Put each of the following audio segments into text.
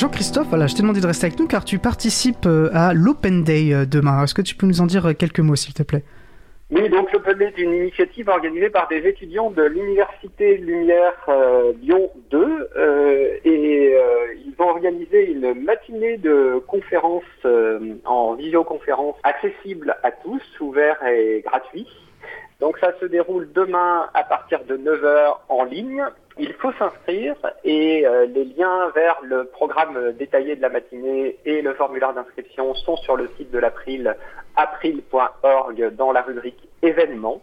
Jean-Christophe, voilà, je t'ai demandé de rester avec nous car tu participes euh, à l'Open Day euh, demain. Est-ce que tu peux nous en dire euh, quelques mots, s'il te plaît? Oui, donc l'Open Day est une initiative organisée par des étudiants de l'Université Lumière Lyon 2 et ils ont organisé une matinée de conférences en visioconférence accessible à tous, ouvert et gratuit. Donc ça se déroule demain à partir de 9h en ligne. Il faut s'inscrire et euh, les liens vers le programme détaillé de la matinée et le formulaire d'inscription sont sur le site de l'April, april.org dans la rubrique événements.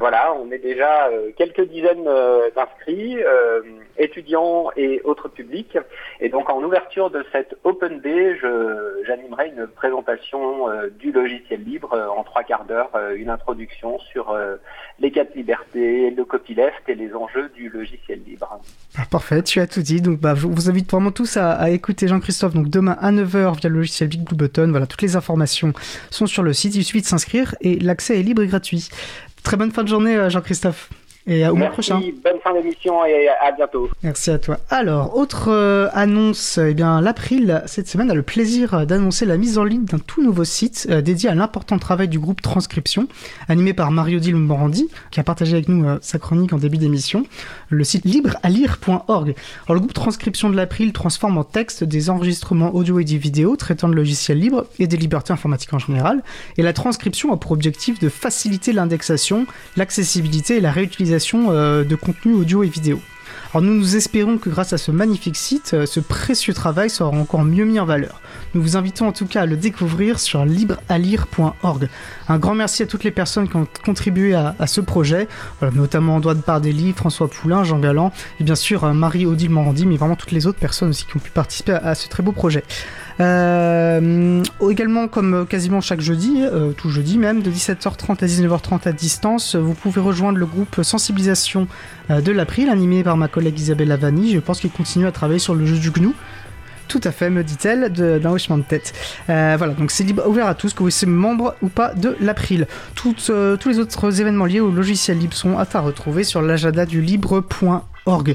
Voilà, on est déjà euh, quelques dizaines euh, d'inscrits, euh, étudiants et autres publics. Et donc en ouverture de cette Open Day, j'animerai une présentation du logiciel libre en trois quarts d'heure, une introduction sur les quatre libertés, le copyleft et les enjeux du logiciel libre. Ah, parfait, tu as tout dit. Donc bah, je vous invite vraiment tous à, écouter Jean-Christophe. Donc demain à 9h via le logiciel Big Button. Voilà, toutes les informations sont sur le site. Il suffit de s'inscrire et l'accès est libre et gratuit. Très bonne fin de journée, euh, Jean-Christophe. Et au mois prochain. Bonne fin d'émission et à bientôt. Merci à toi. Alors, autre euh, annonce, eh bien, l'April, cette semaine, a le plaisir d'annoncer la mise en ligne d'un tout nouveau site euh, dédié à l'important travail du groupe Transcription, animé par Mario-Odile Morandi, qui a partagé avec nous sa chronique en début d'émission, le site librealire.org. Alors, le groupe Transcription de l'April transforme en texte des enregistrements audio et vidéo traitant de logiciels libres et des libertés informatiques en général, et la transcription a pour objectif de faciliter l'indexation, l'accessibilité et la réutilisation euh, de contenu audio et vidéo. Alors nous espérons que grâce à ce magnifique site, euh, ce précieux travail sera encore mieux mis en valeur. Nous vous invitons en tout cas à le découvrir sur librealire.org. Un grand merci à toutes les personnes qui ont contribué à, ce projet, notamment Antoine Pardelli, François Poulain, Jean Galland et bien sûr euh, Marie-Odile Morandi, mais vraiment toutes les autres personnes aussi qui ont pu participer à ce très beau projet. Euh, également, comme quasiment chaque jeudi, euh, tout jeudi même, de 17h30 à 19h30 à distance, vous pouvez rejoindre le groupe sensibilisation euh, de l'April, animé par ma collègue Isabelle Lavani. Je pense qu'il continue à travailler sur le jeu du GNU. Tout à fait, me dit-elle, d'un hochement de tête. voilà, donc c'est libre, ouvert à tous, que vous soyez membre ou pas de l'April. tous les autres événements liés au logiciel libre sont à retrouver sur l'agenda du libre.org.